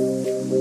Hallo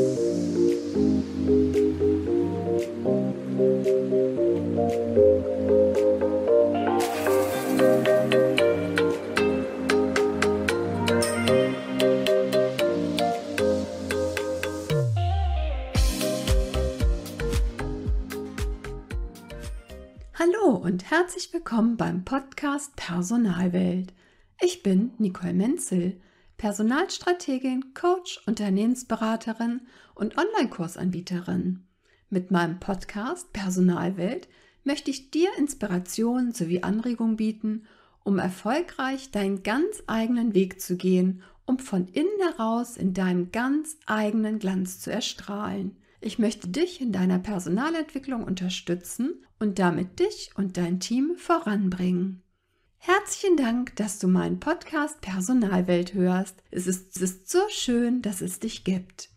und herzlich willkommen beim Podcast Personalwelt. Ich bin Nicole Menzel, Personalstrategin, Coach, Unternehmensberaterin und Online-Kursanbieterin. Mit meinem Podcast Personalwelt möchte ich dir Inspiration sowie Anregung bieten, um erfolgreich deinen ganz eigenen Weg zu gehen, um von innen heraus in deinem ganz eigenen Glanz zu erstrahlen. Ich möchte dich in deiner Personalentwicklung unterstützen und damit dich und dein Team voranbringen. Herzlichen Dank, dass du meinen Podcast Personalwelt hörst. Es ist, es ist so schön, dass es dich gibt.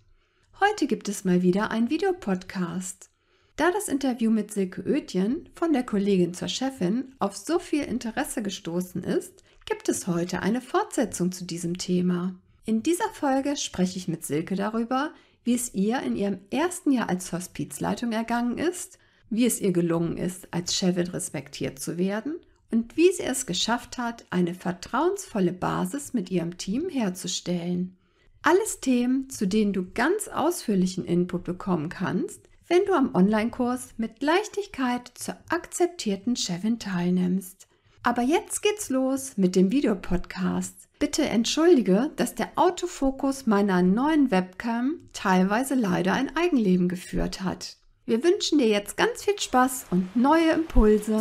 Heute gibt es mal wieder einen Videopodcast. Da das Interview mit Silke Oetjen von der Kollegin zur Chefin auf so viel Interesse gestoßen ist, gibt es heute eine Fortsetzung zu diesem Thema. In dieser Folge spreche ich mit Silke darüber, wie es ihr in ihrem ersten Jahr als Hospizleitung ergangen ist, wie es ihr gelungen ist, als Chefin respektiert zu werden und wie sie es geschafft hat, eine vertrauensvolle Basis mit ihrem Team herzustellen. Alles Themen, zu denen du ganz ausführlichen Input bekommen kannst, wenn du am Online-Kurs mit Leichtigkeit zur akzeptierten Chefin teilnimmst. Aber jetzt geht's los mit dem Videopodcast. Bitte entschuldige, dass der Autofokus meiner neuen Webcam teilweise leider ein Eigenleben geführt hat. Wir wünschen dir jetzt ganz viel Spaß und neue Impulse.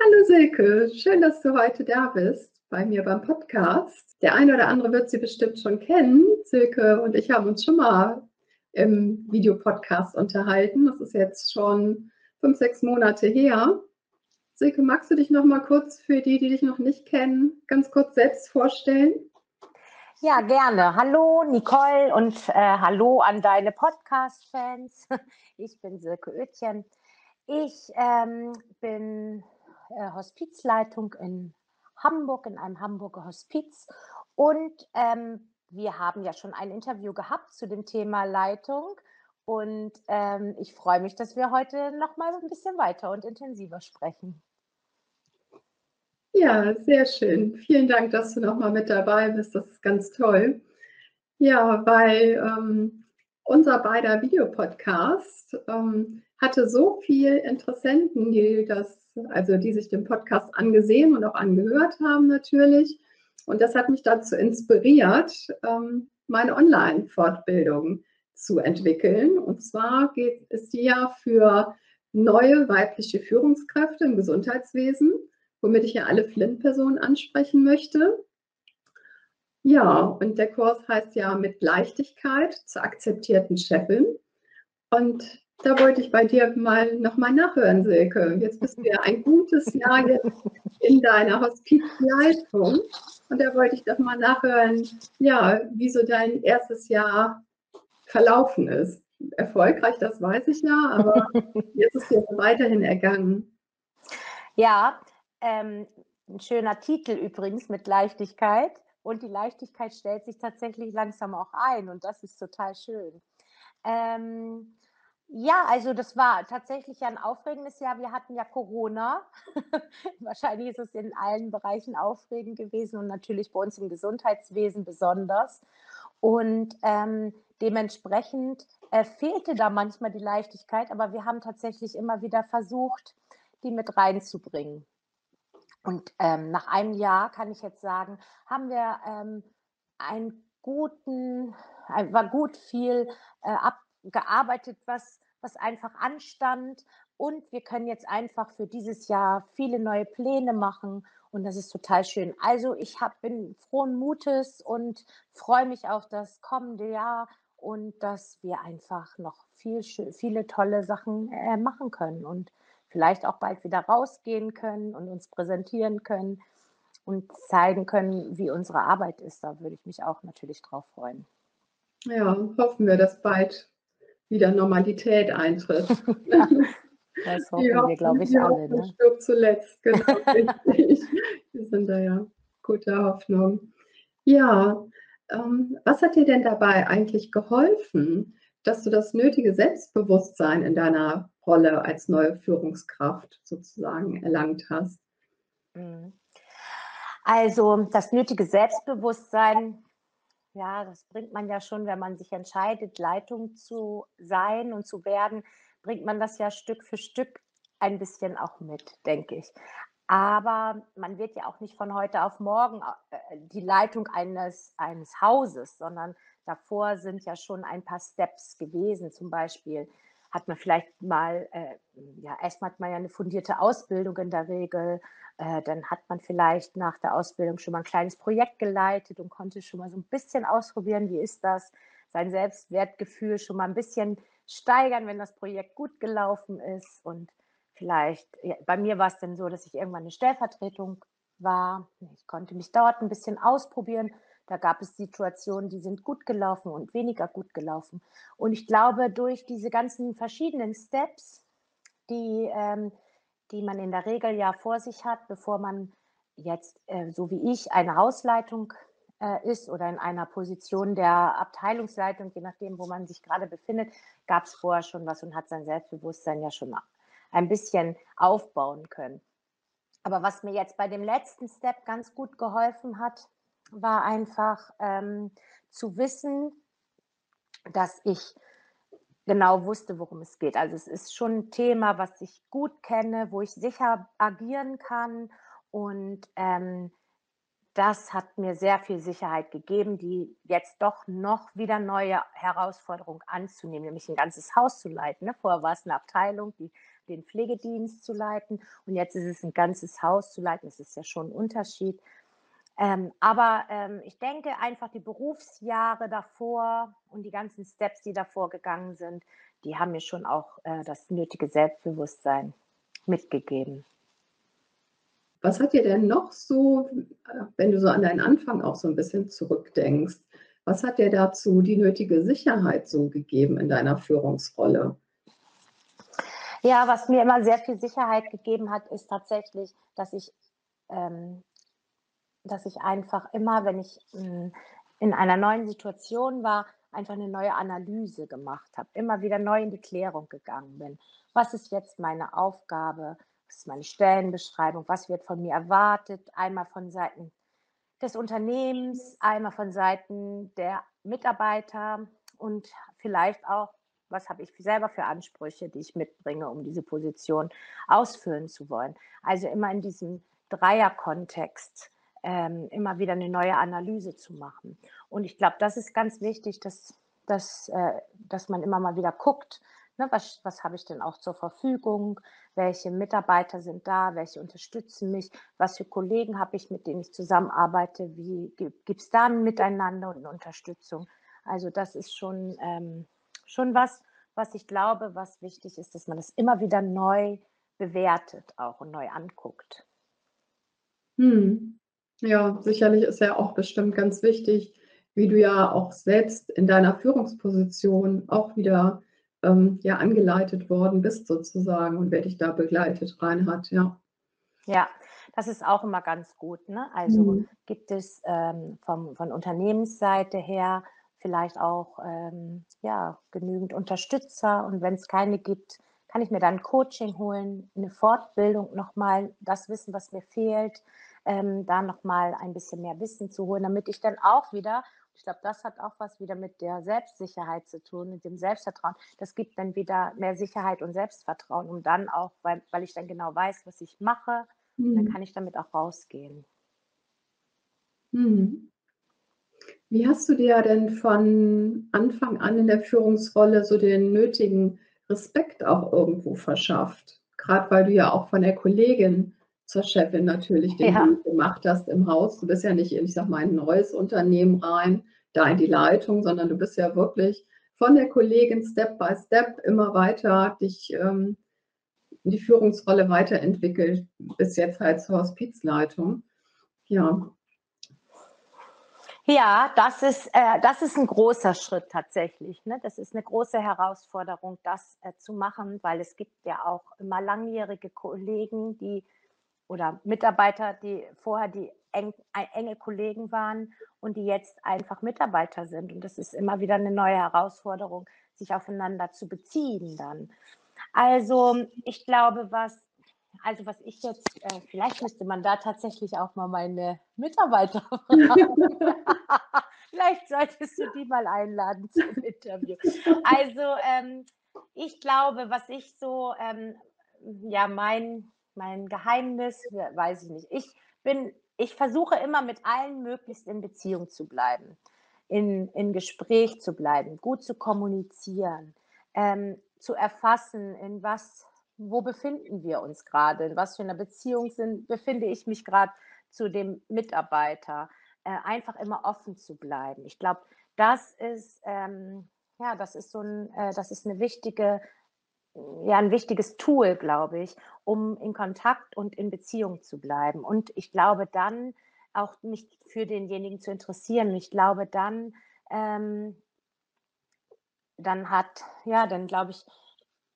Hallo Silke, schön, dass du heute da bist bei mir beim Podcast. Der eine oder andere wird sie bestimmt schon kennen. Silke und ich haben uns schon mal im Videopodcast unterhalten. Das ist jetzt schon fünf, sechs Monate her. Silke, magst du dich noch mal kurz für die, die dich noch nicht kennen, ganz kurz selbst vorstellen? Ja, gerne. Hallo Nicole und äh, hallo an deine Podcast-Fans. Ich bin Silke Oetjen. Ich ähm, bin äh, Hospizleitung in Hamburg, in einem Hamburger Hospiz. Und ähm, wir haben ja schon ein Interview gehabt zu dem Thema Leitung. Und ähm, ich freue mich, dass wir heute noch mal ein bisschen weiter und intensiver sprechen. Ja, sehr schön. Vielen Dank, dass du noch mal mit dabei bist. Das ist ganz toll. Ja, weil ähm, unser beider Videopodcast ähm, hatte so viele Interessenten, die das also die sich den Podcast angesehen und auch angehört haben natürlich. Und das hat mich dazu inspiriert, ähm, meine Online-Fortbildung zu entwickeln. Und zwar geht, ist die ja für neue weibliche Führungskräfte im Gesundheitswesen, womit ich ja alle Flint-Personen ansprechen möchte. Ja, und der Kurs heißt ja mit Leichtigkeit zur akzeptierten Chefin. Und da wollte ich bei dir mal nochmal nachhören, Silke. Jetzt bist du ja ein gutes Jahr in deiner Hospizleitung. Und da wollte ich doch mal nachhören, ja, wie so dein erstes Jahr verlaufen ist. Erfolgreich, das weiß ich ja, aber jetzt ist es weiterhin ergangen. Ja, ähm, ein schöner Titel übrigens mit Leichtigkeit. Und die Leichtigkeit stellt sich tatsächlich langsam auch ein und das ist total schön. Ähm, ja, also das war tatsächlich ein aufregendes Jahr. Wir hatten ja Corona. Wahrscheinlich ist es in allen Bereichen aufregend gewesen und natürlich bei uns im Gesundheitswesen besonders. Und ähm, dementsprechend äh, fehlte da manchmal die Leichtigkeit, aber wir haben tatsächlich immer wieder versucht, die mit reinzubringen. Und ähm, nach einem Jahr kann ich jetzt sagen, haben wir ähm, einen guten, war gut viel äh, ab, gearbeitet, was, was einfach anstand. Und wir können jetzt einfach für dieses Jahr viele neue Pläne machen. Und das ist total schön. Also ich hab, bin frohen Mutes und freue mich auf das kommende Jahr und dass wir einfach noch viel, viele tolle Sachen äh, machen können und vielleicht auch bald wieder rausgehen können und uns präsentieren können und zeigen können, wie unsere Arbeit ist. Da würde ich mich auch natürlich drauf freuen. Ja, hoffen wir, dass bald wieder Normalität eintritt. das hoffen wir, glaube ich, alle. Ne? stirbt zuletzt, genau, wir sind da ja guter Hoffnung. Ja, ähm, was hat dir denn dabei eigentlich geholfen, dass du das nötige Selbstbewusstsein in deiner Rolle als neue Führungskraft sozusagen erlangt hast? Mhm. Also das nötige Selbstbewusstsein, ja, das bringt man ja schon, wenn man sich entscheidet, Leitung zu sein und zu werden, bringt man das ja Stück für Stück ein bisschen auch mit, denke ich. Aber man wird ja auch nicht von heute auf morgen äh, die Leitung eines, eines Hauses, sondern davor sind ja schon ein paar Steps gewesen. Zum Beispiel hat man vielleicht mal, äh, ja, erstmal hat man ja eine fundierte Ausbildung in der Regel. Äh, dann hat man vielleicht nach der Ausbildung schon mal ein kleines Projekt geleitet und konnte schon mal so ein bisschen ausprobieren, wie ist das, sein Selbstwertgefühl schon mal ein bisschen steigern, wenn das Projekt gut gelaufen ist und vielleicht, ja, bei mir war es dann so, dass ich irgendwann eine Stellvertretung war. Ich konnte mich dort ein bisschen ausprobieren. Da gab es Situationen, die sind gut gelaufen und weniger gut gelaufen. Und ich glaube, durch diese ganzen verschiedenen Steps, die, ähm, die man in der Regel ja vor sich hat, bevor man jetzt, äh, so wie ich, eine Hausleitung äh, ist oder in einer Position der Abteilungsleitung, je nachdem, wo man sich gerade befindet, gab es vorher schon was und hat sein Selbstbewusstsein ja schon ein bisschen aufbauen können. Aber was mir jetzt bei dem letzten Step ganz gut geholfen hat, war einfach ähm, zu wissen, dass ich genau wusste, worum es geht. Also es ist schon ein Thema, was ich gut kenne, wo ich sicher agieren kann und ähm, das hat mir sehr viel Sicherheit gegeben, die jetzt doch noch wieder neue Herausforderungen anzunehmen, nämlich ein ganzes Haus zu leiten. Ne? Vorher war es eine Abteilung, die den Pflegedienst zu leiten und jetzt ist es ein ganzes Haus zu leiten. Das ist ja schon ein Unterschied. Ähm, aber ähm, ich denke einfach, die Berufsjahre davor und die ganzen Steps, die davor gegangen sind, die haben mir schon auch äh, das nötige Selbstbewusstsein mitgegeben. Was hat dir denn noch so, wenn du so an deinen Anfang auch so ein bisschen zurückdenkst, was hat dir dazu die nötige Sicherheit so gegeben in deiner Führungsrolle? Ja, was mir immer sehr viel Sicherheit gegeben hat, ist tatsächlich, dass ich, ähm, dass ich einfach immer, wenn ich hm, in einer neuen Situation war, einfach eine neue Analyse gemacht habe, immer wieder neu in die Klärung gegangen bin. Was ist jetzt meine Aufgabe? Was ist meine Stellenbeschreibung? Was wird von mir erwartet? Einmal von Seiten des Unternehmens, einmal von Seiten der Mitarbeiter und vielleicht auch was habe ich selber für Ansprüche, die ich mitbringe, um diese Position ausfüllen zu wollen. Also immer in diesem Dreierkontext ähm, immer wieder eine neue Analyse zu machen. Und ich glaube, das ist ganz wichtig, dass, dass, äh, dass man immer mal wieder guckt, ne, was, was habe ich denn auch zur Verfügung, welche Mitarbeiter sind da, welche unterstützen mich, was für Kollegen habe ich, mit denen ich zusammenarbeite, wie gibt es da ein Miteinander und eine Unterstützung. Also das ist schon ähm, schon was, was ich glaube, was wichtig ist, dass man das immer wieder neu bewertet auch und neu anguckt. Hm. Ja, sicherlich ist ja auch bestimmt ganz wichtig, wie du ja auch selbst in deiner Führungsposition auch wieder ähm, ja angeleitet worden bist sozusagen und wer dich da begleitet rein hat, ja. Ja, das ist auch immer ganz gut. Ne? Also mhm. gibt es ähm, vom, von Unternehmensseite her vielleicht auch ähm, ja, genügend Unterstützer. Und wenn es keine gibt, kann ich mir dann Coaching holen, eine Fortbildung nochmal, das Wissen, was mir fehlt, ähm, da nochmal ein bisschen mehr Wissen zu holen, damit ich dann auch wieder, ich glaube, das hat auch was wieder mit der Selbstsicherheit zu tun, mit dem Selbstvertrauen. Das gibt dann wieder mehr Sicherheit und Selbstvertrauen, um dann auch, weil, weil ich dann genau weiß, was ich mache, mhm. dann kann ich damit auch rausgehen. Mhm. Wie hast du dir denn von Anfang an in der Führungsrolle so den nötigen Respekt auch irgendwo verschafft? Gerade weil du ja auch von der Kollegin zur Chefin natürlich den ja. Weg gemacht hast im Haus. Du bist ja nicht ich sag mal, ein neues Unternehmen rein, da in die Leitung, sondern du bist ja wirklich von der Kollegin Step by Step immer weiter dich ähm, in die Führungsrolle weiterentwickelt, bis jetzt halt zur Hospizleitung. Ja, Ja, das ist, äh, das ist ein großer Schritt tatsächlich. Ne? Das ist eine große Herausforderung, das äh, zu machen, weil es gibt ja auch immer langjährige Kollegen, die oder Mitarbeiter, die vorher die eng, enge Kollegen waren und die jetzt einfach Mitarbeiter sind. Und das ist immer wieder eine neue Herausforderung, sich aufeinander zu beziehen dann. Also ich glaube, was also was ich jetzt, äh, vielleicht müsste man da tatsächlich auch mal meine Mitarbeiter fragen. vielleicht solltest du die mal einladen zum Interview. Also ähm, ich glaube, was ich so, ähm, ja, mein, mein Geheimnis, weiß ich nicht. Ich bin, ich versuche immer mit allen möglichst in Beziehung zu bleiben, in, in Gespräch zu bleiben, gut zu kommunizieren, ähm, zu erfassen, in was wo befinden wir uns gerade, in was für einer Beziehung sind, befinde ich mich gerade zu dem Mitarbeiter, äh, einfach immer offen zu bleiben. Ich glaube, das ist, ähm, ja, das ist so ein, äh, das ist eine wichtige, ja, ein wichtiges Tool, glaube ich, um in Kontakt und in Beziehung zu bleiben. Und ich glaube dann auch mich für denjenigen zu interessieren. Ich glaube dann, ähm, dann hat, ja, dann glaube ich,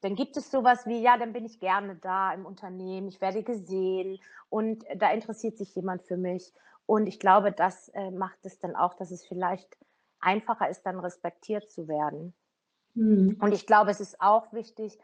dann gibt es sowas wie, ja, dann bin ich gerne da im Unternehmen, ich werde gesehen und da interessiert sich jemand für mich. Und ich glaube, das äh, macht es dann auch, dass es vielleicht einfacher ist, dann respektiert zu werden. Mhm. Und ich glaube, es ist auch wichtig,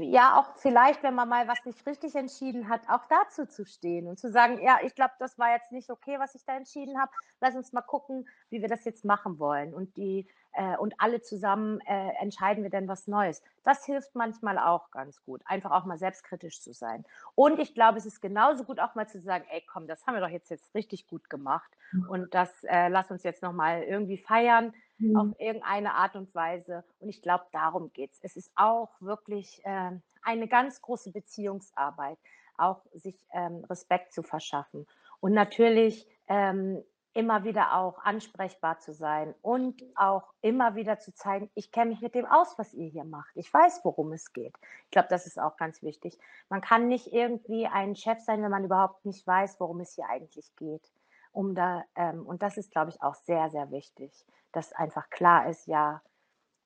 ja, auch vielleicht, wenn man mal was nicht richtig entschieden hat, auch dazu zu stehen und zu sagen, ja, ich glaube, das war jetzt nicht okay, was ich da entschieden habe. Lass uns mal gucken, wie wir das jetzt machen wollen. Und die äh, und alle zusammen äh, entscheiden wir dann was Neues. Das hilft manchmal auch ganz gut, einfach auch mal selbstkritisch zu sein. Und ich glaube, es ist genauso gut auch mal zu sagen, ey, komm, das haben wir doch jetzt jetzt richtig gut gemacht mhm. und das äh, lass uns jetzt noch mal irgendwie feiern mhm. auf irgendeine Art und Weise. Und ich glaube, darum geht es. Es ist auch wirklich äh, eine ganz große Beziehungsarbeit, auch sich ähm, Respekt zu verschaffen. Und natürlich ähm, immer wieder auch ansprechbar zu sein und auch immer wieder zu zeigen, ich kenne mich mit dem aus, was ihr hier macht. Ich weiß, worum es geht. Ich glaube, das ist auch ganz wichtig. Man kann nicht irgendwie ein Chef sein, wenn man überhaupt nicht weiß, worum es hier eigentlich geht. Um da, ähm, und das ist, glaube ich, auch sehr, sehr wichtig, dass einfach klar ist, ja,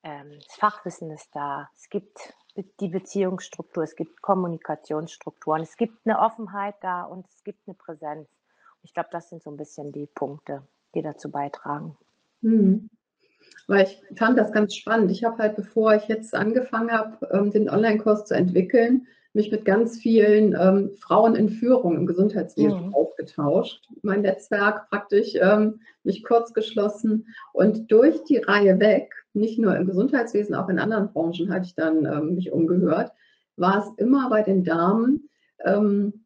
ähm, das Fachwissen ist da, es gibt die Beziehungsstruktur, es gibt Kommunikationsstrukturen, es gibt eine Offenheit da und es gibt eine Präsenz. Ich glaube, das sind so ein bisschen die Punkte, die dazu beitragen. Mhm. Weil ich fand das ganz spannend. Ich habe halt, bevor ich jetzt angefangen habe, ähm, den Online-Kurs zu entwickeln, mich mit ganz vielen ähm, Frauen in Führung im Gesundheitswesen mhm. aufgetauscht. Mein Netzwerk praktisch ähm, mich kurz geschlossen und durch die Reihe weg, nicht nur im Gesundheitswesen, auch in anderen Branchen hatte ich dann ähm, mich umgehört, war es immer bei den Damen, ähm,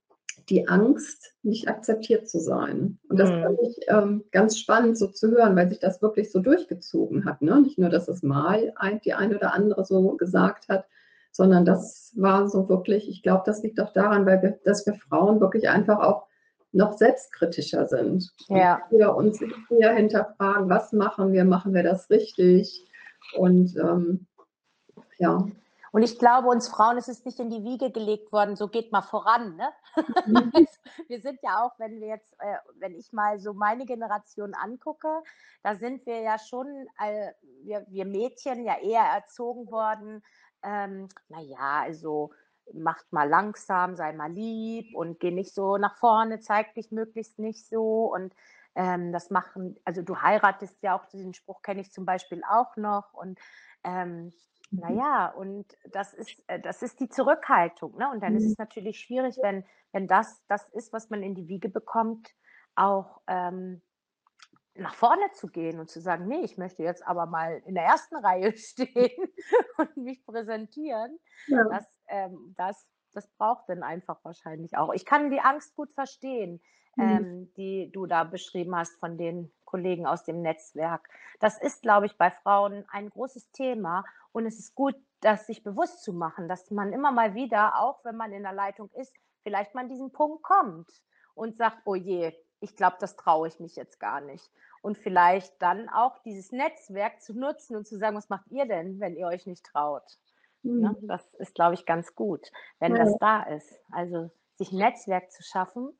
die Angst, nicht akzeptiert zu sein. Und das mhm. fand ich ähm, ganz spannend so zu hören, weil sich das wirklich so durchgezogen hat. Ne? Nicht nur, dass es mal ein, die eine oder andere so gesagt hat, sondern das war so wirklich, ich glaube, das liegt auch daran, weil wir, dass wir Frauen wirklich einfach auch noch selbstkritischer sind. Ja. Und wir uns eher hinterfragen, was machen wir, machen wir das richtig? Und ähm, ja. Und ich glaube, uns Frauen ist es nicht in die Wiege gelegt worden, so geht mal voran. Ne? Mhm. wir sind ja auch, wenn wir jetzt, äh, wenn ich mal so meine Generation angucke, da sind wir ja schon, äh, wir, wir Mädchen ja eher erzogen worden, ähm, naja, also macht mal langsam, sei mal lieb und geh nicht so nach vorne, zeig dich möglichst nicht so. Und ähm, das machen, also du heiratest ja auch, diesen Spruch kenne ich zum Beispiel auch noch. Und ähm, Mhm. Naja, und das ist, äh, das ist die Zurückhaltung. Ne? Und dann ist es mhm. natürlich schwierig, wenn, wenn das das ist, was man in die Wiege bekommt, auch ähm, nach vorne zu gehen und zu sagen, nee, ich möchte jetzt aber mal in der ersten Reihe stehen und mich präsentieren. Ja. Das, ähm, das, das braucht dann einfach wahrscheinlich auch. Ich kann die Angst gut verstehen, mhm. ähm, die du da beschrieben hast von den Kollegen aus dem Netzwerk. Das ist, glaube ich, bei Frauen ein großes Thema und es ist gut, das sich bewusst zu machen, dass man immer mal wieder, auch wenn man in der Leitung ist, vielleicht mal an diesen Punkt kommt und sagt, oh je, ich glaube, das traue ich mich jetzt gar nicht. Und vielleicht dann auch dieses Netzwerk zu nutzen und zu sagen, was macht ihr denn, wenn ihr euch nicht traut? Mhm. Ne? Das ist, glaube ich, ganz gut, wenn ja. das da ist. Also sich ein Netzwerk zu schaffen,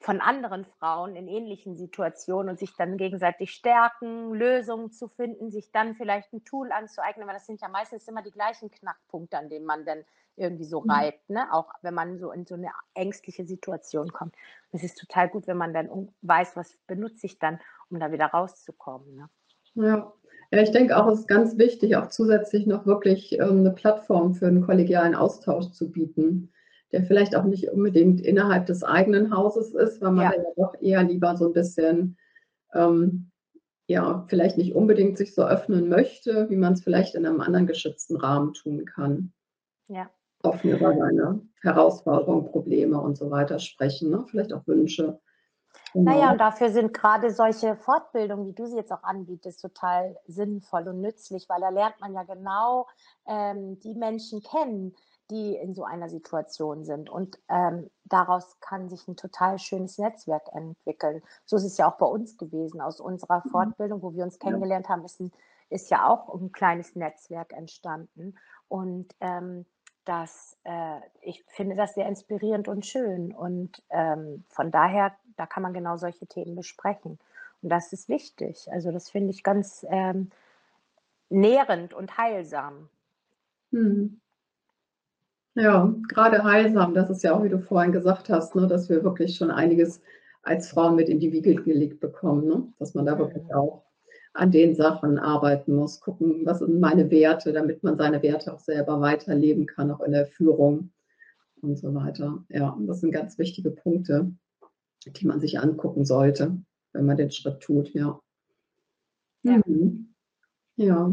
von anderen Frauen in ähnlichen Situationen und sich dann gegenseitig stärken, Lösungen zu finden, sich dann vielleicht ein Tool anzueignen, weil das sind ja meistens immer die gleichen Knackpunkte, an denen man dann irgendwie so mhm. reibt, ne? auch wenn man so in so eine ängstliche Situation kommt. Es ist total gut, wenn man dann weiß, was benutze ich dann, um da wieder rauszukommen. Ne? Ja. ja, ich denke auch, es ist ganz wichtig, auch zusätzlich noch wirklich ähm, eine Plattform für einen kollegialen Austausch zu bieten der vielleicht auch nicht unbedingt innerhalb des eigenen Hauses ist, weil man ja, ja doch eher lieber so ein bisschen, ähm, ja, vielleicht nicht unbedingt sich so öffnen möchte, wie man es vielleicht in einem anderen geschützten Rahmen tun kann. Ja. Offen über seine Herausforderungen, Probleme und so weiter sprechen, ne? vielleicht auch Wünsche. Genau. Naja, und dafür sind gerade solche Fortbildungen, wie du sie jetzt auch anbietest, total sinnvoll und nützlich, weil da lernt man ja genau ähm, die Menschen kennen, die in so einer Situation sind. Und ähm, daraus kann sich ein total schönes Netzwerk entwickeln. So ist es ja auch bei uns gewesen. Aus unserer mhm. Fortbildung, wo wir uns kennengelernt haben, ist, ein, ist ja auch ein kleines Netzwerk entstanden. Und ähm, das, äh, ich finde das sehr inspirierend und schön. Und ähm, von daher, da kann man genau solche Themen besprechen. Und das ist wichtig. Also das finde ich ganz ähm, nährend und heilsam. Hm. Ja, gerade heilsam, das ist ja auch, wie du vorhin gesagt hast, ne, dass wir wirklich schon einiges als Frauen mit in die Wiege gelegt bekommen, ne? dass man da wirklich auch an den Sachen arbeiten muss, gucken, was sind meine Werte, damit man seine Werte auch selber weiterleben kann, auch in der Führung und so weiter. Ja, das sind ganz wichtige Punkte, die man sich angucken sollte, wenn man den Schritt tut, ja. Ja. Mhm. ja.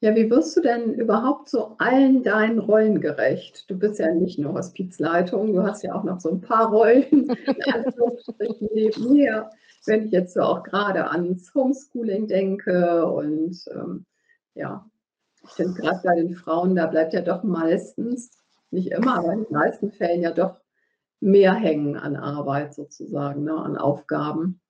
Ja, wie wirst du denn überhaupt so allen deinen Rollen gerecht? Du bist ja nicht nur Hospizleitung, du hast ja auch noch so ein paar Rollen neben mir. Wenn ich jetzt so auch gerade ans Homeschooling denke und ähm, ja, ich finde gerade bei den Frauen, da bleibt ja doch meistens, nicht immer, aber in den meisten Fällen ja doch mehr hängen an Arbeit sozusagen, ne, an Aufgaben.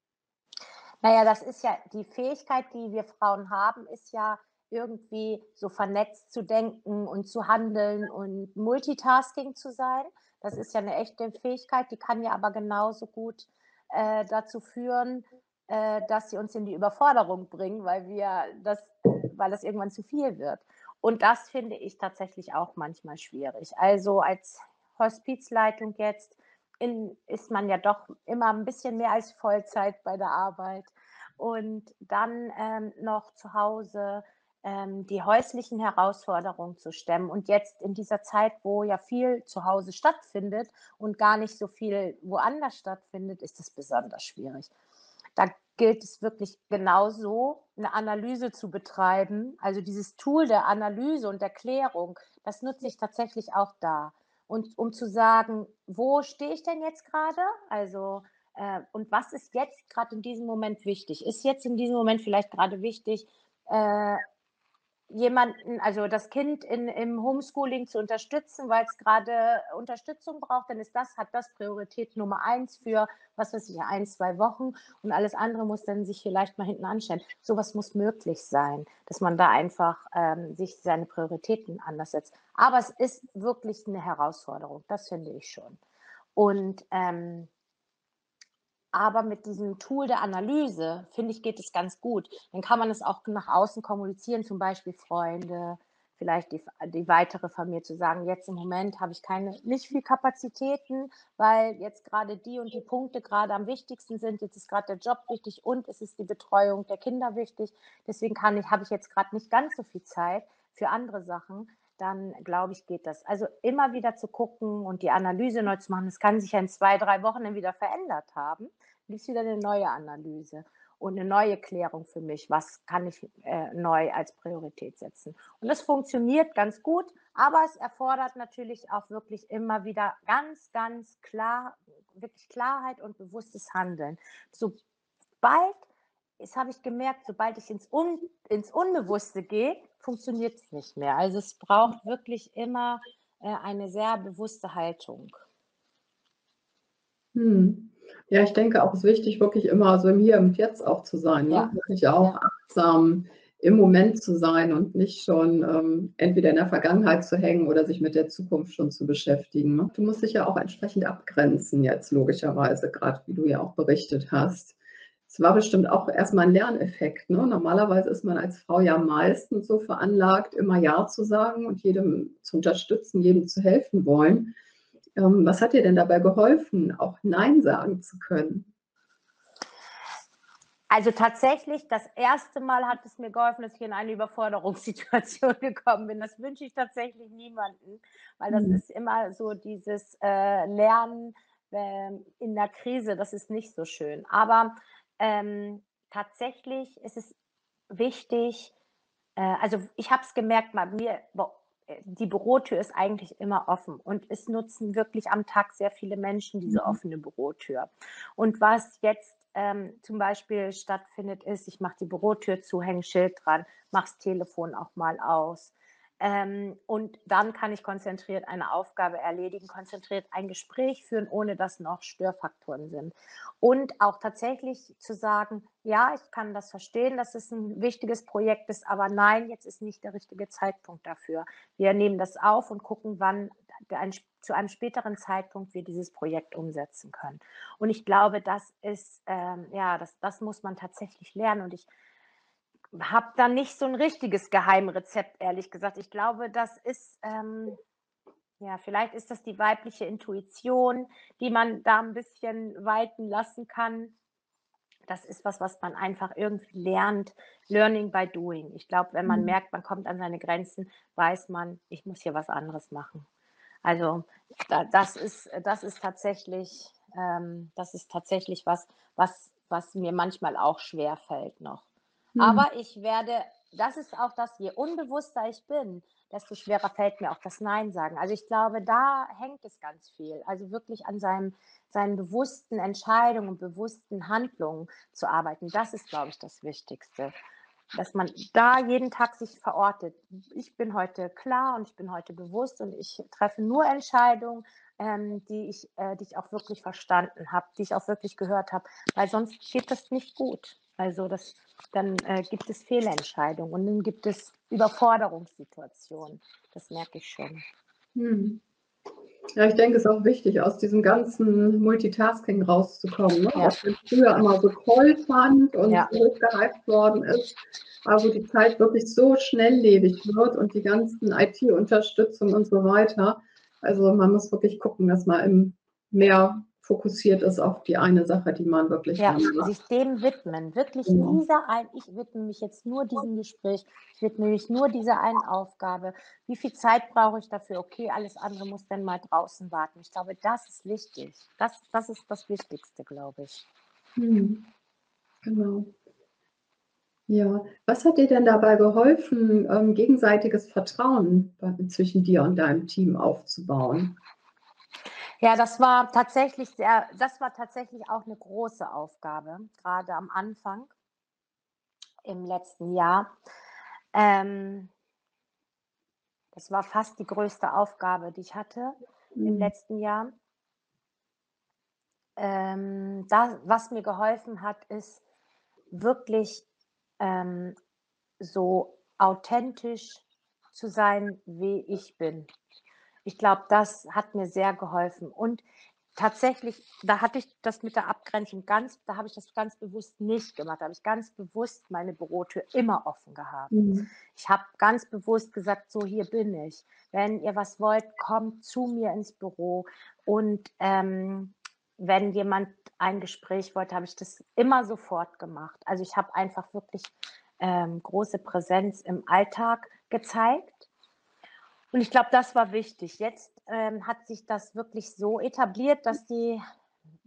Naja, das ist ja die Fähigkeit, die wir Frauen haben, ist ja irgendwie so vernetzt zu denken und zu handeln und Multitasking zu sein. Das ist ja eine echte Fähigkeit, die kann ja aber genauso gut äh, dazu führen, äh, dass sie uns in die Überforderung bringen, weil wir das, weil das irgendwann zu viel wird. Und das finde ich tatsächlich auch manchmal schwierig. Also als Hospizleitung jetzt in, ist man ja doch immer ein bisschen mehr als Vollzeit bei der Arbeit. Und dann ähm, noch zu Hause ähm, die häuslichen Herausforderungen zu stemmen. Und jetzt in dieser Zeit, wo ja viel zu Hause stattfindet und gar nicht so viel woanders stattfindet, ist es besonders schwierig. Da gilt es wirklich genauso, eine Analyse zu betreiben. Also dieses Tool der Analyse und der Klärung, das nutze ich tatsächlich auch da. Und um zu sagen, wo stehe ich denn jetzt gerade? Also äh, und was ist jetzt gerade in diesem Moment wichtig? Ist jetzt in diesem Moment vielleicht gerade wichtig, äh, jemanden, also das Kind in, im Homeschooling zu unterstützen, weil es gerade Unterstützung braucht, dann ist das, hat das Priorität Nummer eins für, was weiß ich, ein, zwei Wochen und alles andere muss dann sich vielleicht mal hinten anstellen. Sowas muss möglich sein, dass man da einfach ähm, sich seine Prioritäten anders setzt. Aber es ist wirklich eine Herausforderung, das finde ich schon. Und ähm, aber mit diesem Tool der Analyse, finde ich, geht es ganz gut. Dann kann man es auch nach außen kommunizieren, zum Beispiel Freunde, vielleicht die, die weitere Familie zu sagen, jetzt im Moment habe ich keine, nicht viel Kapazitäten, weil jetzt gerade die und die Punkte gerade am wichtigsten sind. Jetzt ist gerade der Job wichtig und es ist die Betreuung der Kinder wichtig. Deswegen kann ich, habe ich jetzt gerade nicht ganz so viel Zeit für andere Sachen dann glaube ich, geht das. Also immer wieder zu gucken und die Analyse neu zu machen. Das kann sich ja in zwei, drei Wochen dann wieder verändert haben. Dann ist wieder eine neue Analyse und eine neue Klärung für mich. Was kann ich äh, neu als Priorität setzen? Und das funktioniert ganz gut, aber es erfordert natürlich auch wirklich immer wieder ganz, ganz klar, wirklich Klarheit und bewusstes Handeln. Sobald das habe ich gemerkt, sobald ich ins, Un ins Unbewusste gehe, funktioniert es nicht mehr. Also es braucht wirklich immer äh, eine sehr bewusste Haltung. Hm. Ja, ich denke auch, es ist wichtig, wirklich immer so im Hier und Jetzt auch zu sein. Ne? Ja. Wirklich auch ja. achtsam im Moment zu sein und nicht schon ähm, entweder in der Vergangenheit zu hängen oder sich mit der Zukunft schon zu beschäftigen. Ne? Du musst dich ja auch entsprechend abgrenzen jetzt, logischerweise, gerade wie du ja auch berichtet hast. Es war bestimmt auch erstmal ein Lerneffekt. Ne? Normalerweise ist man als Frau ja meistens so veranlagt, immer Ja zu sagen und jedem zu unterstützen, jedem zu helfen wollen. Ähm, was hat dir denn dabei geholfen, auch Nein sagen zu können? Also tatsächlich, das erste Mal hat es mir geholfen, dass ich in eine Überforderungssituation gekommen bin. Das wünsche ich tatsächlich niemanden, weil das mhm. ist immer so dieses äh, Lernen äh, in der Krise, das ist nicht so schön. Aber ähm, tatsächlich ist es wichtig, äh, also ich habe es gemerkt, bei mir, die Bürotür ist eigentlich immer offen und es nutzen wirklich am Tag sehr viele Menschen diese mhm. offene Bürotür. Und was jetzt ähm, zum Beispiel stattfindet, ist, ich mache die Bürotür zu, hänge Schild dran, mache das Telefon auch mal aus. Ähm, und dann kann ich konzentriert eine Aufgabe erledigen, konzentriert ein Gespräch führen, ohne dass noch Störfaktoren sind. Und auch tatsächlich zu sagen, ja, ich kann das verstehen, dass es ein wichtiges Projekt ist, aber nein, jetzt ist nicht der richtige Zeitpunkt dafür. Wir nehmen das auf und gucken, wann ein, zu einem späteren Zeitpunkt wir dieses Projekt umsetzen können. Und ich glaube, das ist, ähm, ja, das, das muss man tatsächlich lernen. Und ich habe da nicht so ein richtiges Geheimrezept, ehrlich gesagt. Ich glaube, das ist, ähm, ja, vielleicht ist das die weibliche Intuition, die man da ein bisschen walten lassen kann. Das ist was, was man einfach irgendwie lernt. Learning by doing. Ich glaube, wenn man mhm. merkt, man kommt an seine Grenzen, weiß man, ich muss hier was anderes machen. Also da, das ist, das ist tatsächlich, ähm, das ist tatsächlich was, was, was mir manchmal auch schwer fällt noch. Mhm. Aber ich werde, das ist auch das, je unbewusster ich bin, desto schwerer fällt mir auch das Nein sagen. Also ich glaube, da hängt es ganz viel. Also wirklich an seinem, seinen bewussten Entscheidungen und bewussten Handlungen zu arbeiten. Das ist, glaube ich, das Wichtigste. Dass man da jeden Tag sich verortet. Ich bin heute klar und ich bin heute bewusst und ich treffe nur Entscheidungen, ähm, die, ich, äh, die ich auch wirklich verstanden habe, die ich auch wirklich gehört habe, weil sonst geht das nicht gut. Also das, dann äh, gibt es Fehlentscheidungen und dann gibt es Überforderungssituationen. Das merke ich schon. Hm. Ja, ich denke, es ist auch wichtig, aus diesem ganzen Multitasking rauszukommen. Ne? Ja. Was früher immer so toll fand und ja. hochgehypt worden ist, aber wo die Zeit wirklich so schnelllebig wird und die ganzen IT-Unterstützung und so weiter. Also man muss wirklich gucken, dass man im mehr fokussiert ist auf die eine Sache, die man wirklich ja, macht. sich dem widmen, wirklich genau. dieser ein, ich widme mich jetzt nur diesem Gespräch, ich widme mich nur dieser einen Aufgabe. Wie viel Zeit brauche ich dafür? Okay, alles andere muss dann mal draußen warten. Ich glaube, das ist wichtig. Das, das ist das Wichtigste, glaube ich. Hm. Genau. Ja, was hat dir denn dabei geholfen, ähm, gegenseitiges Vertrauen zwischen dir und deinem Team aufzubauen? Ja, das war tatsächlich sehr, das war tatsächlich auch eine große Aufgabe, gerade am Anfang im letzten Jahr. Ähm, das war fast die größte Aufgabe, die ich hatte mhm. im letzten Jahr. Ähm, das, was mir geholfen hat, ist wirklich ähm, so authentisch zu sein, wie ich bin. Ich glaube, das hat mir sehr geholfen. Und tatsächlich, da hatte ich das mit der Abgrenzung ganz, da habe ich das ganz bewusst nicht gemacht. Da habe ich ganz bewusst meine Bürotür immer offen gehabt. Mhm. Ich habe ganz bewusst gesagt, so hier bin ich. Wenn ihr was wollt, kommt zu mir ins Büro. Und ähm, wenn jemand ein Gespräch wollte, habe ich das immer sofort gemacht. Also ich habe einfach wirklich ähm, große Präsenz im Alltag gezeigt und ich glaube, das war wichtig. Jetzt ähm, hat sich das wirklich so etabliert, dass die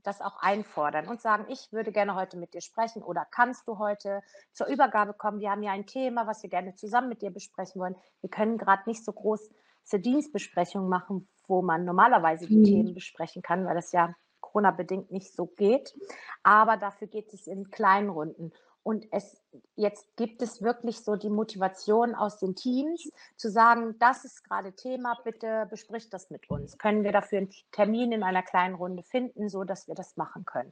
das auch einfordern und sagen, ich würde gerne heute mit dir sprechen oder kannst du heute zur Übergabe kommen? Wir haben ja ein Thema, was wir gerne zusammen mit dir besprechen wollen. Wir können gerade nicht so große Dienstbesprechungen machen, wo man normalerweise die mhm. Themen besprechen kann, weil das ja Corona-bedingt nicht so geht. Aber dafür geht es in kleinen Runden. Und es, jetzt gibt es wirklich so die Motivation aus den Teams zu sagen, das ist gerade Thema, bitte bespricht das mit uns. Können wir dafür einen Termin in einer kleinen Runde finden, so dass wir das machen können?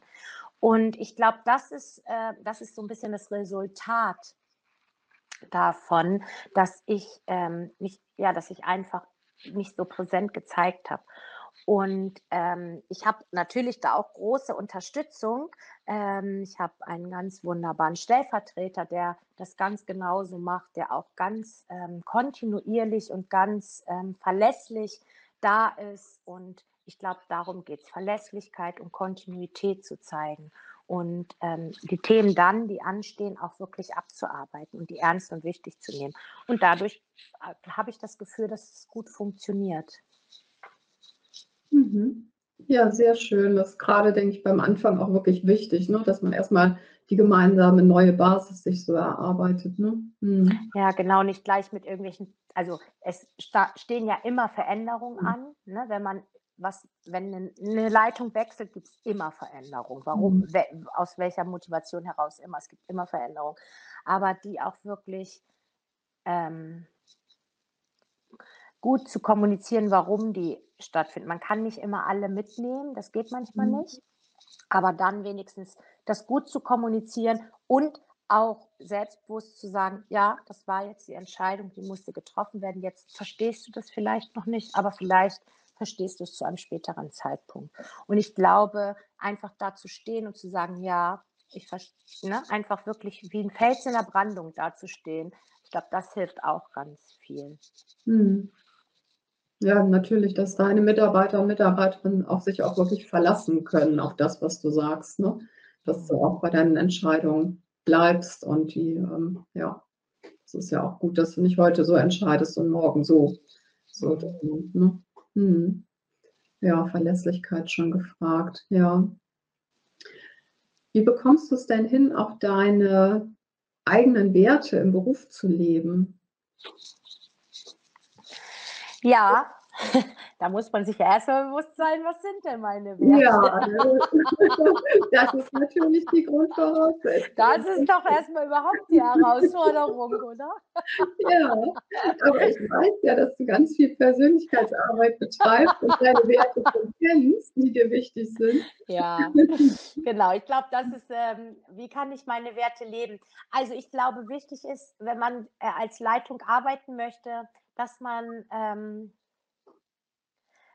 Und ich glaube, das ist, äh, das ist so ein bisschen das Resultat davon, dass ich ähm, mich, ja, dass ich einfach nicht so präsent gezeigt habe. Und ähm, ich habe natürlich da auch große Unterstützung. Ähm, ich habe einen ganz wunderbaren Stellvertreter, der das ganz genauso macht, der auch ganz ähm, kontinuierlich und ganz ähm, verlässlich da ist. Und ich glaube, darum geht es, Verlässlichkeit und Kontinuität zu zeigen und ähm, die Themen dann, die anstehen, auch wirklich abzuarbeiten und die ernst und wichtig zu nehmen. Und dadurch äh, habe ich das Gefühl, dass es gut funktioniert. Mhm. Ja, sehr schön. Das ist gerade, denke ich, beim Anfang auch wirklich wichtig, ne? dass man erstmal die gemeinsame neue Basis sich so erarbeitet. Ne? Mhm. Ja, genau, nicht gleich mit irgendwelchen, also es stehen ja immer Veränderungen mhm. an, ne? wenn man was, wenn eine Leitung wechselt, gibt es immer Veränderungen. Warum, mhm. we, aus welcher Motivation heraus immer, es gibt immer Veränderungen. Aber die auch wirklich ähm, gut zu kommunizieren, warum die stattfinden. Man kann nicht immer alle mitnehmen, das geht manchmal mhm. nicht. Aber dann wenigstens das gut zu kommunizieren und auch selbstbewusst zu sagen, ja, das war jetzt die Entscheidung, die musste getroffen werden. Jetzt verstehst du das vielleicht noch nicht, aber vielleicht verstehst du es zu einem späteren Zeitpunkt. Und ich glaube, einfach da zu stehen und zu sagen, ja, ich ne, einfach wirklich wie ein Fels in der Brandung dazustehen, ich glaube, das hilft auch ganz viel. Hm. Ja, natürlich, dass deine Mitarbeiter und Mitarbeiterinnen auch sich auch wirklich verlassen können auf das, was du sagst, ne? dass du auch bei deinen Entscheidungen bleibst und die, ähm, ja, es ist ja auch gut, dass du nicht heute so entscheidest und morgen so. so ne? hm. Ja, Verlässlichkeit schon gefragt, ja. Wie bekommst du es denn hin, auch deine eigenen Werte im Beruf zu leben? Ja, da muss man sich ja erstmal bewusst sein, was sind denn meine Werte? Ja, das ist natürlich die Grundvoraussetzung. Das ist doch erstmal überhaupt die Herausforderung, oder? Ja, aber ich weiß ja, dass du ganz viel Persönlichkeitsarbeit betreibst und deine Werte kennst, die dir wichtig sind. Ja, genau. Ich glaube, das ist, ähm, wie kann ich meine Werte leben? Also ich glaube, wichtig ist, wenn man äh, als Leitung arbeiten möchte, dass man ähm,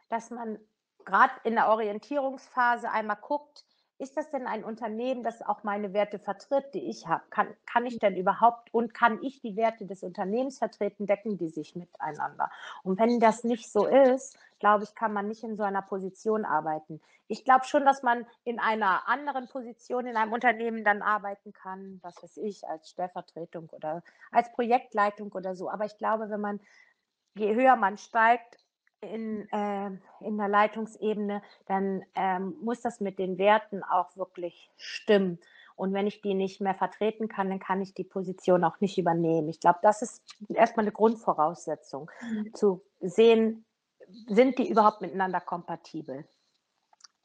dass man gerade in der Orientierungsphase einmal guckt, ist das denn ein Unternehmen, das auch meine Werte vertritt, die ich habe? Kann, kann ich denn überhaupt und kann ich die Werte des Unternehmens vertreten, decken die sich miteinander? Und wenn das nicht so ist, glaube ich, kann man nicht in so einer Position arbeiten. Ich glaube schon, dass man in einer anderen Position in einem Unternehmen dann arbeiten kann, was weiß ich, als Stellvertretung oder als Projektleitung oder so. Aber ich glaube, wenn man, je höher man steigt, in, äh, in der Leitungsebene, dann ähm, muss das mit den Werten auch wirklich stimmen. Und wenn ich die nicht mehr vertreten kann, dann kann ich die Position auch nicht übernehmen. Ich glaube, das ist erstmal eine Grundvoraussetzung, mhm. zu sehen, sind die überhaupt miteinander kompatibel.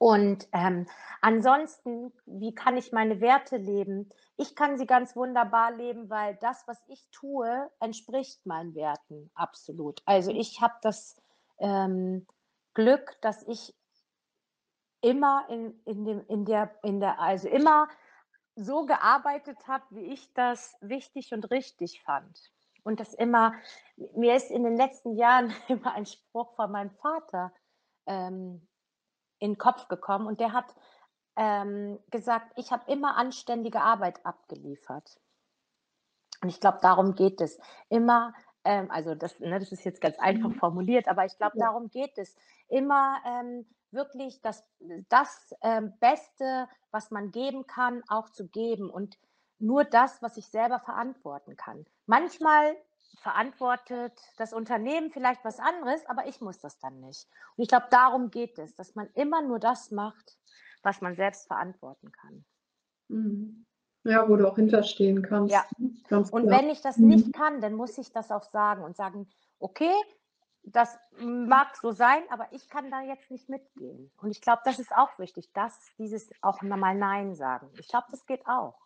Und ähm, ansonsten, wie kann ich meine Werte leben? Ich kann sie ganz wunderbar leben, weil das, was ich tue, entspricht meinen Werten absolut. Also ich habe das ähm, Glück, dass ich immer in, in, dem, in, der, in der, also immer so gearbeitet habe, wie ich das wichtig und richtig fand. Und das immer, mir ist in den letzten Jahren immer ein Spruch von meinem Vater ähm, in den Kopf gekommen und der hat ähm, gesagt, ich habe immer anständige Arbeit abgeliefert. Und ich glaube, darum geht es. Immer ähm, also das, ne, das ist jetzt ganz einfach mhm. formuliert, aber ich glaube, darum geht es. Immer ähm, wirklich das, das ähm, Beste, was man geben kann, auch zu geben und nur das, was ich selber verantworten kann. Manchmal verantwortet das Unternehmen vielleicht was anderes, aber ich muss das dann nicht. Und ich glaube, darum geht es, dass man immer nur das macht, was man selbst verantworten kann. Mhm. Ja, wo du auch hinterstehen kannst. Ja. Ganz und klar. wenn ich das nicht mhm. kann, dann muss ich das auch sagen und sagen, okay, das mag so sein, aber ich kann da jetzt nicht mitgehen. Und ich glaube, das ist auch wichtig, dass dieses auch nochmal Nein sagen. Ich glaube, das geht auch.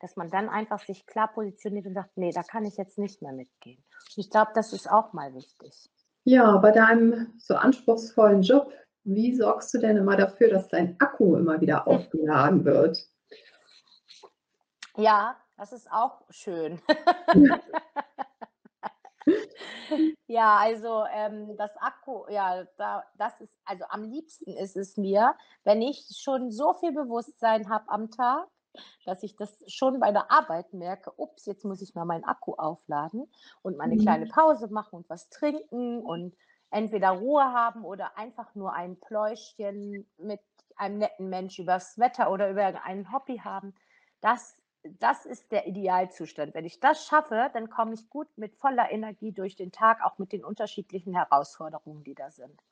Dass man dann einfach sich klar positioniert und sagt, nee, da kann ich jetzt nicht mehr mitgehen. Und ich glaube, das ist auch mal wichtig. Ja, bei deinem so anspruchsvollen Job, wie sorgst du denn immer dafür, dass dein Akku immer wieder aufgeladen wird? Ja, Das ist auch schön. Ja, also, ähm, das Akku ja, da das ist also, am liebsten ist es mir, wenn ich schon so viel Bewusstsein habe am Tag, dass ich das schon bei der Arbeit merke: „Ups, jetzt muss ich mal meinen Akku aufladen und mal 'ne kleine Mhm. Pause machen und was trinken und entweder Ruhe haben oder einfach nur ein Pläuschchen mit einem netten Mensch übers Wetter oder über ein Hobby haben.“ Das das ist der Idealzustand. Wenn ich das schaffe, dann komme ich gut mit voller Energie durch den Tag, auch mit den unterschiedlichen Herausforderungen, die da sind.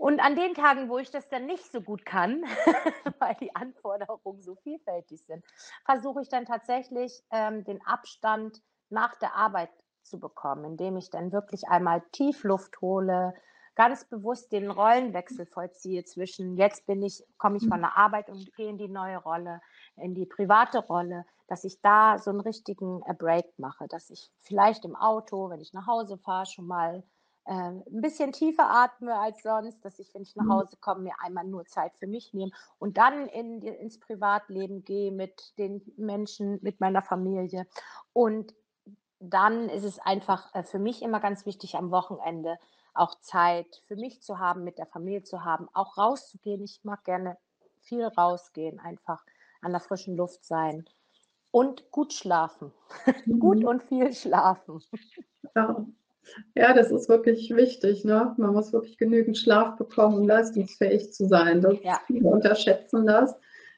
Und an den Tagen, wo ich das dann nicht so gut kann, weil die Anforderungen so vielfältig sind, versuche ich dann tatsächlich, ähm, den Abstand nach der Arbeit zu bekommen, indem ich dann wirklich einmal tief Luft hole, ganz bewusst den Rollenwechsel vollziehe zwischen jetzt bin ich komme ich von der Arbeit und gehe in die neue Rolle, in die private Rolle, dass ich da so 'n richtigen, äh, Break mache, dass ich vielleicht im Auto, wenn ich nach Hause fahre, schon mal, äh, 'n bisschen tiefer atme als sonst, dass ich, wenn ich nach Mhm. Hause komme, mir einmal nur Zeit für mich nehme und dann in ins Privatleben gehe mit den Menschen, mit meiner Familie. Und dann ist es einfach, äh, für mich immer ganz wichtig, am Wochenende auch Zeit für mich zu haben, mit der Familie zu haben, auch rauszugehen. Ich mag gerne viel rausgehen, einfach an der frischen Luft sein und gut schlafen. Gut Mhm. und viel schlafen. Ja. Ja, das ist wirklich wichtig, ne? Man muss wirklich genügend Schlaf bekommen, um leistungsfähig zu sein. Das Ja. viele unterschätzen das.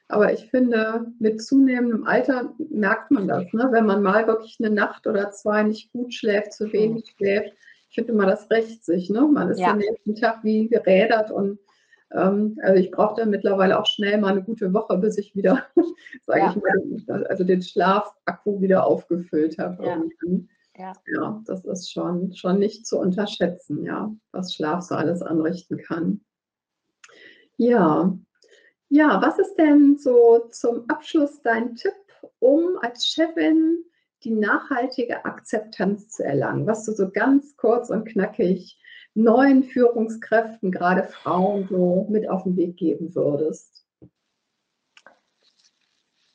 Aber ich finde, mit zunehmendem Alter merkt man das, ne? Wenn man mal wirklich 'ne Nacht oder 2 nicht gut schläft, zu Mhm. wenig schläft. Ich finde immer, das rächt sich, ne? Man ist den Ja. nächsten Tag wie gerädert und, ähm also, ich brauche dann mittlerweile auch schnell mal 'ne gute Woche, bis ich wieder, sage ich Ja. mal, also, den Schlafakku wieder aufgefüllt habe Ja. Ja. Ja, das ist schon schon nicht zu unterschätzen, ja, was Schlaf so alles anrichten kann. Ja. Ja, was ist denn so zum Abschluss dein Tipp, um als Chefin die nachhaltige Akzeptanz zu erlangen, was du so ganz kurz und knackig neuen Führungskräften, grade Frauen, so mit auf 'n Weg geben würdest?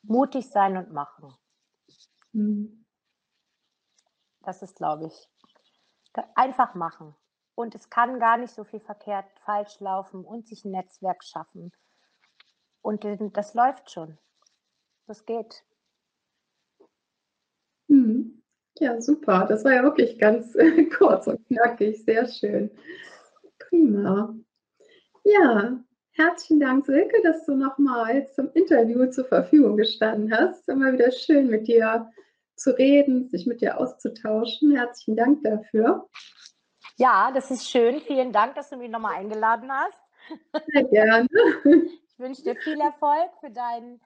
Mutig sein und machen. Mhm. Das ist, glaube ich einfach machen. Und es kann gar nicht so viel verkehrt falsch laufen und sich 'n Netzwerk schaffen. Und das läuft schon. Das geht. Mhm. Ja, super. Das war ja wirklich ganz kurz und knackig, sehr schön. Prima. Ja, herzlichen Dank, Silke, dass du noch mal zum Interview zur Verfügung gestanden hast. Immer wieder schön, mit dir zu reden, sich mit dir auszutauschen. Herzlichen Dank dafür. Ja, das ist schön. Vielen Dank, dass du mich noch mal eingeladen hast. Sehr gerne. Ich wünsche dir viel Erfolg für deinen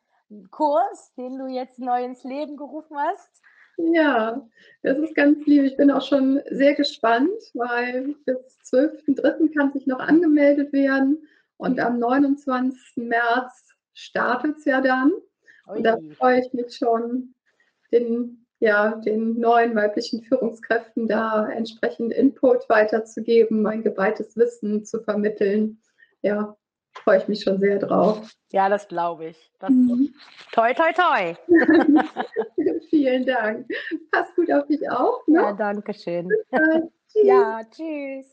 Kurs, den du jetzt neu ins Leben gerufen hast. Ja, das ist ganz lieb. Ich bin auch schon sehr gespannt, weil bis 12.3. kann sich noch angemeldet werden und am 29. März startet's ja dann. Und da freue ich mich schon, den ja, den neuen weiblichen Führungskräften da entsprechend Input weiterzugeben, mein geballtes Wissen zu vermitteln. Ja, freue ich mich schon sehr drauf. Ja, das glaube ich. Das Mhm. toi, toi, toi. Vielen Dank. Pass gut auf dich auf, Ja, ne? danke schön. Tschüss. Ja, tschüss.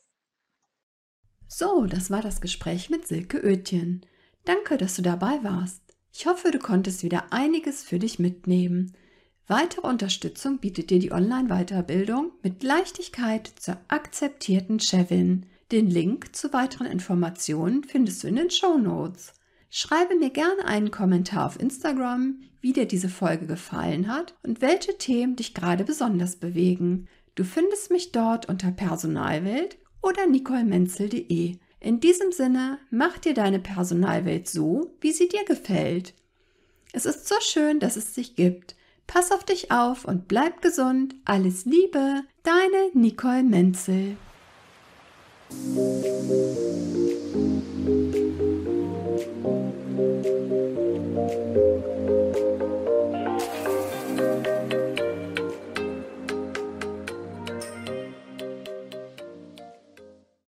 So, das war das Gespräch mit Silke Oetjen. Danke, dass du dabei warst. Ich hoffe, du konntest wieder einiges für dich mitnehmen. Weitere Unterstützung bietet dir die Online-Weiterbildung mit Leichtigkeit zur akzeptierten Chefin. Den Link zu weiteren Informationen findest du in den Shownotes. Schreibe mir gerne einen Kommentar auf Instagram, wie dir diese Folge gefallen hat und welche Themen dich gerade besonders bewegen. Du findest mich dort unter Personalwelt oder nicolemenzel.de. In diesem Sinne, mach dir deine Personalwelt so, wie sie dir gefällt. Es ist so schön, dass es dich gibt. Pass auf dich auf und bleib gesund. Alles Liebe, deine Nicole Menzel.